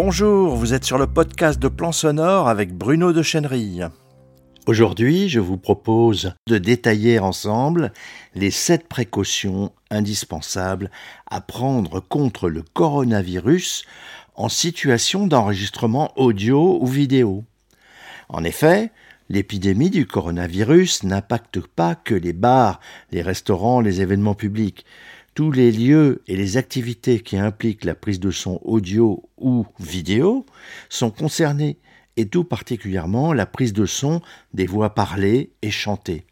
Bonjour, vous êtes sur le podcast de Plan Sonore avec Bruno de Chenerille. Aujourd'hui, je vous propose de détailler ensemble les sept précautions indispensables à prendre contre le coronavirus en situation d'enregistrement audio ou vidéo. En effet, l'épidémie du coronavirus n'impacte pas que les bars, les restaurants, les événements publics. Tous les lieux et les activités qui impliquent la prise de son audio ou vidéo sont concernés, et tout particulièrement la prise de son des voix parlées et chantées.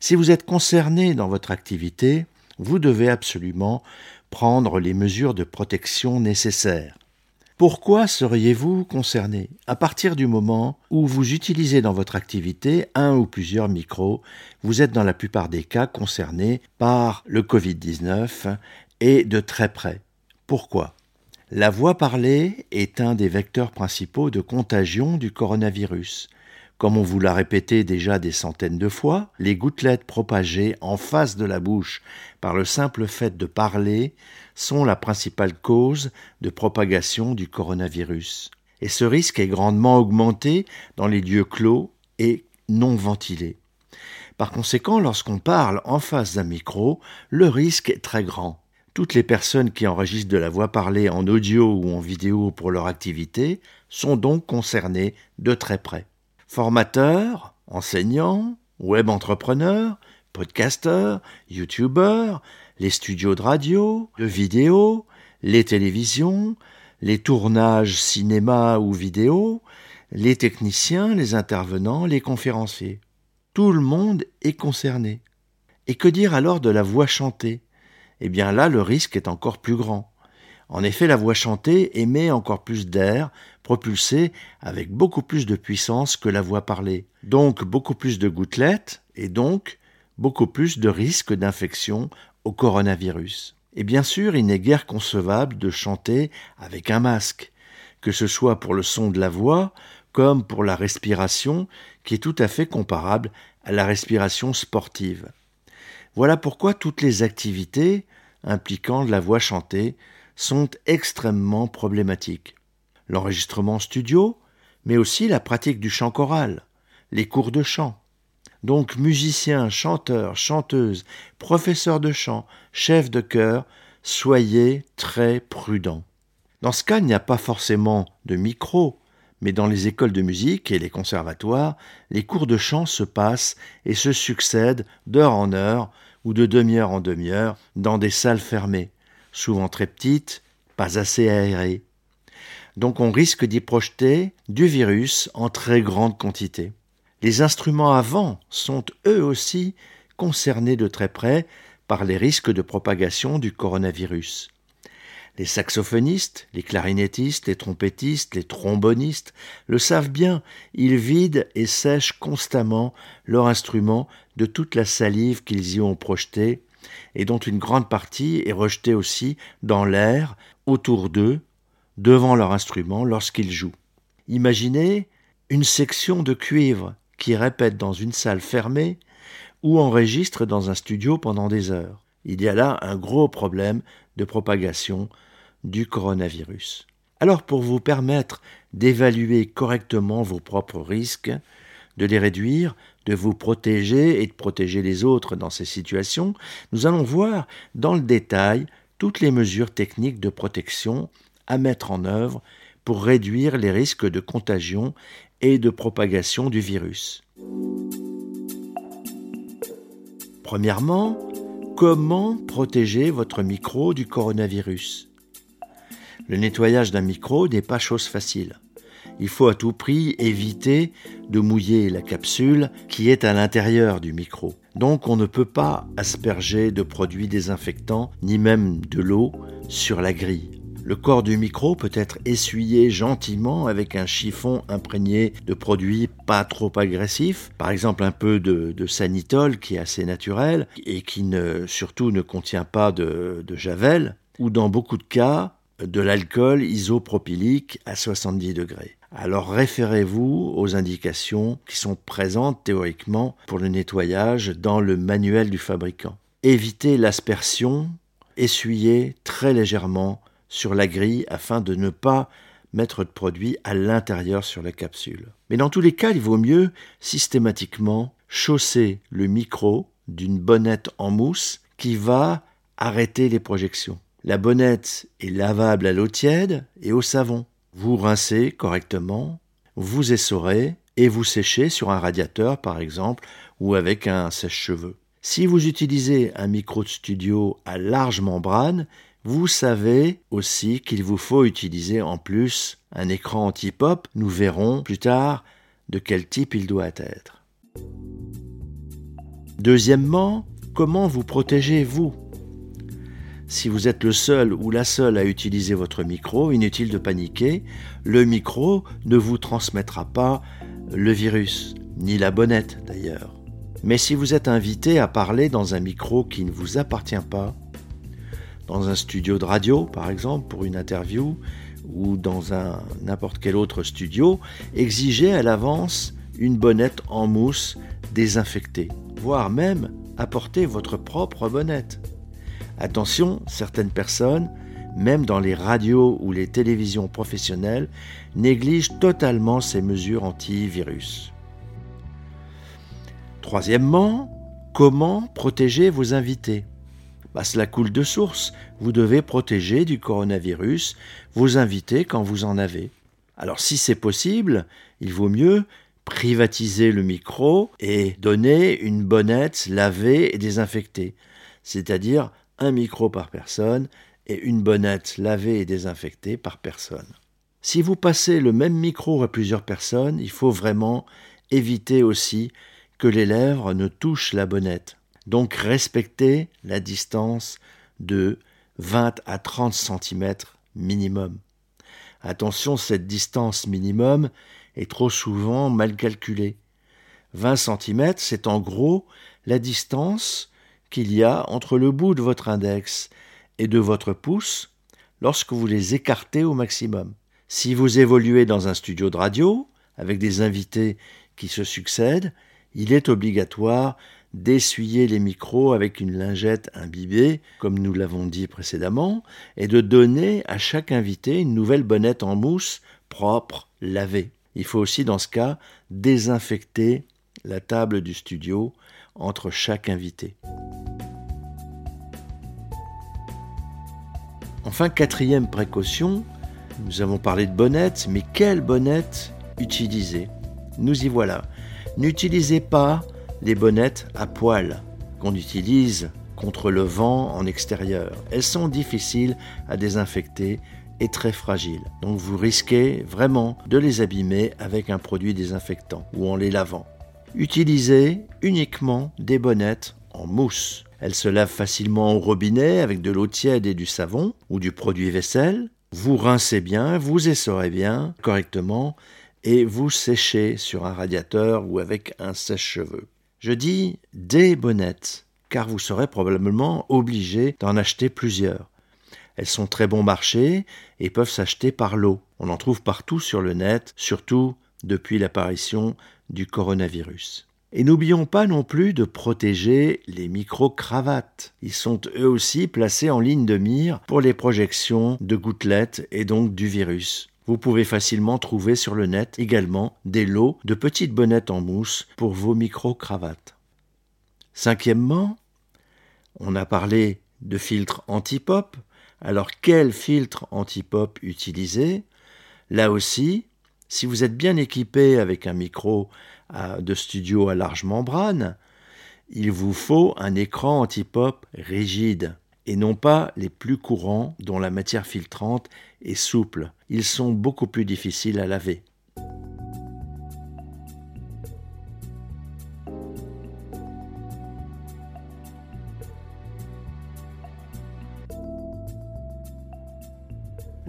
Si vous êtes concerné dans votre activité, vous devez absolument prendre les mesures de protection nécessaires. Pourquoi seriez-vous concerné À partir du moment où vous utilisez dans votre activité un ou plusieurs micros, vous êtes dans la plupart des cas concerné par le Covid-19 et de très près. Pourquoi? La voix parlée est un des vecteurs principaux de contagion du coronavirus. Comme on vous l'a répété déjà des centaines de fois, les gouttelettes propagées en face de la bouche par le simple fait de parler sont la principale cause de propagation du coronavirus. Et ce risque est grandement augmenté dans les lieux clos et non ventilés. Par conséquent, lorsqu'on parle en face d'un micro, le risque est très grand. Toutes les personnes qui enregistrent de la voix parlée en audio ou en vidéo pour leur activité sont donc concernées de très près formateurs, enseignants, web entrepreneurs, podcasteurs, youtubeurs, les studios de radio, de vidéo, les télévisions, les tournages cinéma ou vidéo, les techniciens, les intervenants, les conférenciers. Tout le monde est concerné. Et que dire alors de la voix chantée? Eh bien là, le risque est encore plus grand. En effet, la voix chantée émet encore plus d'air, propulsé avec beaucoup plus de puissance que la voix parlée. Donc beaucoup plus de gouttelettes et donc beaucoup plus de risques d'infection au coronavirus. Et bien sûr, il n'est guère concevable de chanter avec un masque, que ce soit pour le son de la voix comme pour la respiration, qui est tout à fait comparable à la respiration sportive. Voilà pourquoi toutes les activités impliquant de la voix chantée sont extrêmement problématiques. L'enregistrement studio, mais aussi la pratique du chant choral, les cours de chant. Donc musiciens, chanteurs, chanteuses, professeurs de chant, chefs de chœur, soyez très prudents. Dans ce cas, il n'y a pas forcément de micro, mais dans les écoles de musique et les conservatoires, les cours de chant se passent et se succèdent d'heure en heure ou de demi-heure en demi-heure dans des salles fermées souvent très petites, pas assez aérées. Donc on risque d'y projeter du virus en très grande quantité. Les instruments à vent sont eux aussi concernés de très près par les risques de propagation du coronavirus. Les saxophonistes, les clarinettistes, les trompettistes, les trombonistes le savent bien, ils vident et sèchent constamment leur instrument de toute la salive qu'ils y ont projetée et dont une grande partie est rejetée aussi dans l'air, autour d'eux, devant leur instrument lorsqu'ils jouent. Imaginez une section de cuivre qui répète dans une salle fermée ou enregistre dans un studio pendant des heures. Il y a là un gros problème de propagation du coronavirus. Alors pour vous permettre d'évaluer correctement vos propres risques, de les réduire, de vous protéger et de protéger les autres dans ces situations, nous allons voir dans le détail toutes les mesures techniques de protection à mettre en œuvre réduire les risques de contagion et de propagation du virus. Premièrement, comment protéger votre micro du coronavirus? Le nettoyage d'un micro n'est pas chose facile il faut à tout prix éviter de mouiller la capsule qui est à l'intérieur du micro. Donc on ne peut pas asperger de produits désinfectants ni même de l'eau sur la grille. Le corps du micro peut être essuyé gentiment avec un chiffon imprégné de produits pas trop agressifs, par exemple un peu de, sanitol qui est assez naturel et qui surtout ne contient pas de, de javel, ou dans beaucoup de cas de l'alcool isopropylique à 70 degrés alors référez-vous aux indications qui sont présentes théoriquement pour le nettoyage dans le manuel du fabricant. Évitez l'aspersion, essuyez très légèrement sur la grille afin de ne pas mettre de produit à l'intérieur sur la capsule. Mais dans tous les cas, il vaut mieux systématiquement chausser le micro d'une bonnette en mousse qui va arrêter les projections. La bonnette est lavable à l'eau tiède et au savon. Vous rincez correctement, vous essorez et vous séchez sur un radiateur par exemple ou avec un sèche-cheveux. Si vous utilisez un micro de studio à large membrane, vous savez aussi qu'il vous faut utiliser en plus un écran anti-pop. Nous verrons plus tard de quel type il doit être. Deuxièmement, comment vous protégez-vous? Si vous êtes le seul ou la seule à utiliser votre micro, inutile de paniquer, le micro ne vous transmettra pas le virus, ni la bonnette d'ailleurs. Mais si vous êtes invité à parler dans un micro qui ne vous appartient pas, dans un studio de radio par exemple pour une interview, ou dans un n'importe quel autre studio, exigez à l'avance une bonnette en mousse désinfectée, voire même apportez votre propre bonnette. Attention, certaines personnes, même dans les radios ou les télévisions professionnelles, négligent totalement ces mesures antivirus. Troisièmement, comment protéger vos invités? Bah, Cela coule de source. Vous devez protéger du coronavirus vos invités quand vous en avez. Alors si c'est possible, il vaut mieux privatiser le micro et donner une bonnette lavée et désinfectée, c'est-à-dire un micro par personne et une bonnette lavée et désinfectée par personne. Si vous passez le même micro à plusieurs personnes, il faut vraiment éviter aussi que les lèvres ne touchent la bonnette. Donc respectez la distance de 20 à 30 cm minimum. Attention, cette distance minimum est trop souvent mal calculée. 20 cm, c'est en gros la distance qu'il y a entre le bout de votre index et de votre pouce lorsque vous les écartez au maximum. Si vous évoluez dans un studio de radio, avec des invités qui se succèdent, il est obligatoire d'essuyer les micros avec une lingette imbibée, comme nous l'avons dit précédemment, et de donner à chaque invité une nouvelle bonnette en mousse propre, lavée. Il faut aussi dans ce cas désinfecter la table du studio entre chaque invité. Enfin, quatrième précaution, nous avons parlé de bonnettes, mais quelle bonnette utiliser? Nous y voilà. N'utilisez pas les bonnettes à poil qu'on utilise contre le vent en extérieur. Elles sont difficiles à désinfecter et très fragiles. Donc vous risquez vraiment de les abîmer avec un produit désinfectant ou en les lavant. Utilisez uniquement des bonnettes en mousse. Elles se lavent facilement au robinet avec de l'eau tiède et du savon ou du produit vaisselle. Vous rincez bien, vous essorez bien correctement et vous séchez sur un radiateur ou avec un sèche-cheveux. Je dis des bonnettes car vous serez probablement obligé d'en acheter plusieurs. Elles sont très bon marché et peuvent s'acheter par lot. On en trouve partout sur le net, surtout depuis l'apparition du coronavirus. Et n'oublions pas non plus de protéger les micro-cravates. Ils sont eux aussi placés en ligne de mire pour les projections de gouttelettes et donc du virus. Vous pouvez facilement trouver sur le net également des lots de petites bonnettes en mousse pour vos micro-cravates. Cinquièmement, on a parlé de filtres anti-pop. Alors quel filtre anti-pop utiliser? Là aussi, si vous êtes bien équipé avec un micro de studio à large membrane, il vous faut un écran anti-pop rigide et non pas les plus courants dont la matière filtrante est souple. Ils sont beaucoup plus difficiles à laver.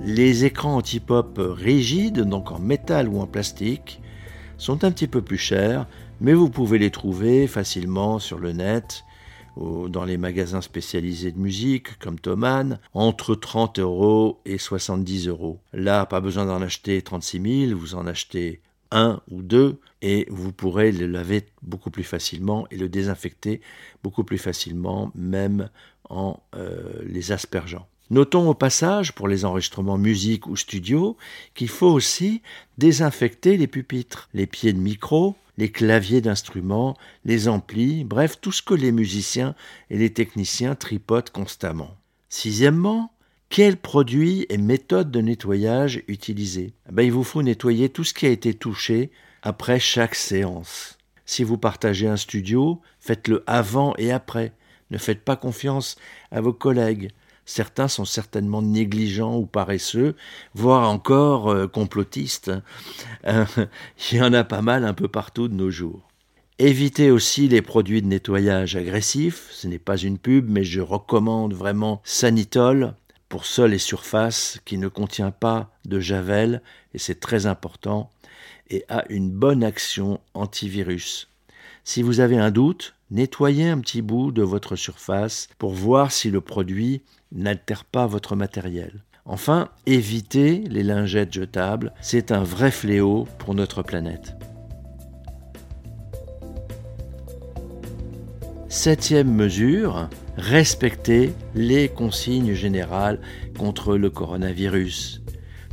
Les écrans anti-pop rigides, donc en métal ou en plastique, sont un petit peu plus chers, mais vous pouvez les trouver facilement sur le net dans les magasins spécialisés de musique comme Thomann, entre 30 euros et 70 euros. Là, pas besoin d'en acheter 36 000, vous en achetez un ou deux et vous pourrez le laver beaucoup plus facilement et le désinfecter beaucoup plus facilement, même en euh, les aspergeant. Notons au passage, pour les enregistrements musique ou studio, qu'il faut aussi désinfecter les pupitres, les pieds de micro, les claviers d'instruments, les amplis, bref, tout ce que les musiciens et les techniciens tripotent constamment. Sixièmement, quels produits et méthodes de nettoyage utiliser? Eh ben, Il vous faut nettoyer tout ce qui a été touché après chaque séance. Si vous partagez un studio, faites-le avant et après. Ne faites pas confiance à vos collègues. Certains sont certainement négligents ou paresseux, voire encore euh, complotistes. Euh, il y en a pas mal un peu partout de nos jours. Évitez aussi les produits de nettoyage agressifs. Ce n'est pas une pub, mais je recommande vraiment Sanitol pour sol et surface qui ne contient pas de javel, et c'est très important, et a une bonne action antivirus. Si vous avez un doute, nettoyez un petit bout de votre surface pour voir si le produit n'altère pas votre matériel. Enfin, évitez les lingettes jetables, c'est un vrai fléau pour notre planète. Septième mesure, respectez les consignes générales contre le coronavirus.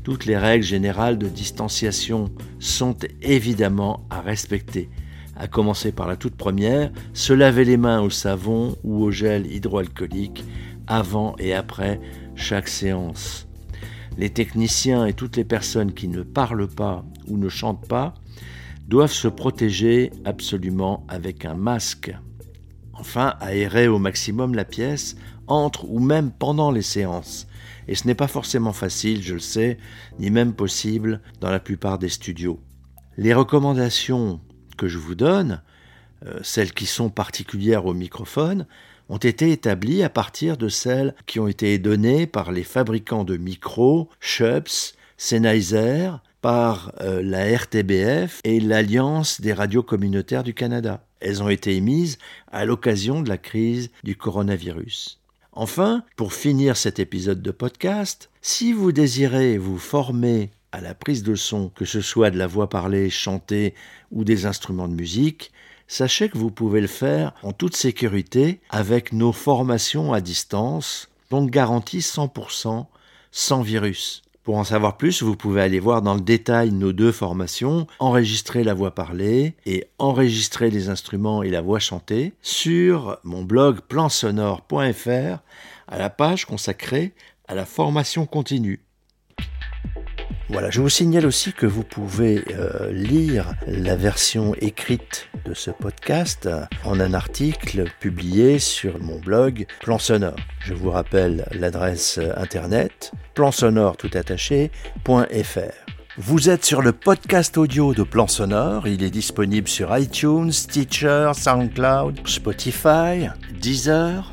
Toutes les règles générales de distanciation sont évidemment à respecter à commencer par la toute première, se laver les mains au savon ou au gel hydroalcoolique avant et après chaque séance. Les techniciens et toutes les personnes qui ne parlent pas ou ne chantent pas doivent se protéger absolument avec un masque. Enfin, aérer au maximum la pièce entre ou même pendant les séances. Et ce n'est pas forcément facile, je le sais, ni même possible dans la plupart des studios. Les recommandations que je vous donne, euh, celles qui sont particulières au microphone, ont été établies à partir de celles qui ont été données par les fabricants de micros, Schups, Sennheiser, par euh, la RTBF et l'Alliance des radios communautaires du Canada. Elles ont été émises à l'occasion de la crise du coronavirus. Enfin, pour finir cet épisode de podcast, si vous désirez vous former à la prise de son, que ce soit de la voix parlée, chantée ou des instruments de musique, sachez que vous pouvez le faire en toute sécurité avec nos formations à distance, donc garanties 100% sans virus. Pour en savoir plus, vous pouvez aller voir dans le détail nos deux formations, enregistrer la voix parlée et enregistrer les instruments et la voix chantée sur mon blog plansonore.fr à la page consacrée à la formation continue. Voilà, je vous signale aussi que vous pouvez euh, lire la version écrite de ce podcast en un article publié sur mon blog Plan Sonore. Je vous rappelle l'adresse internet plansonore Vous êtes sur le podcast audio de Plan Sonore. Il est disponible sur iTunes, Stitcher, SoundCloud, Spotify, Deezer,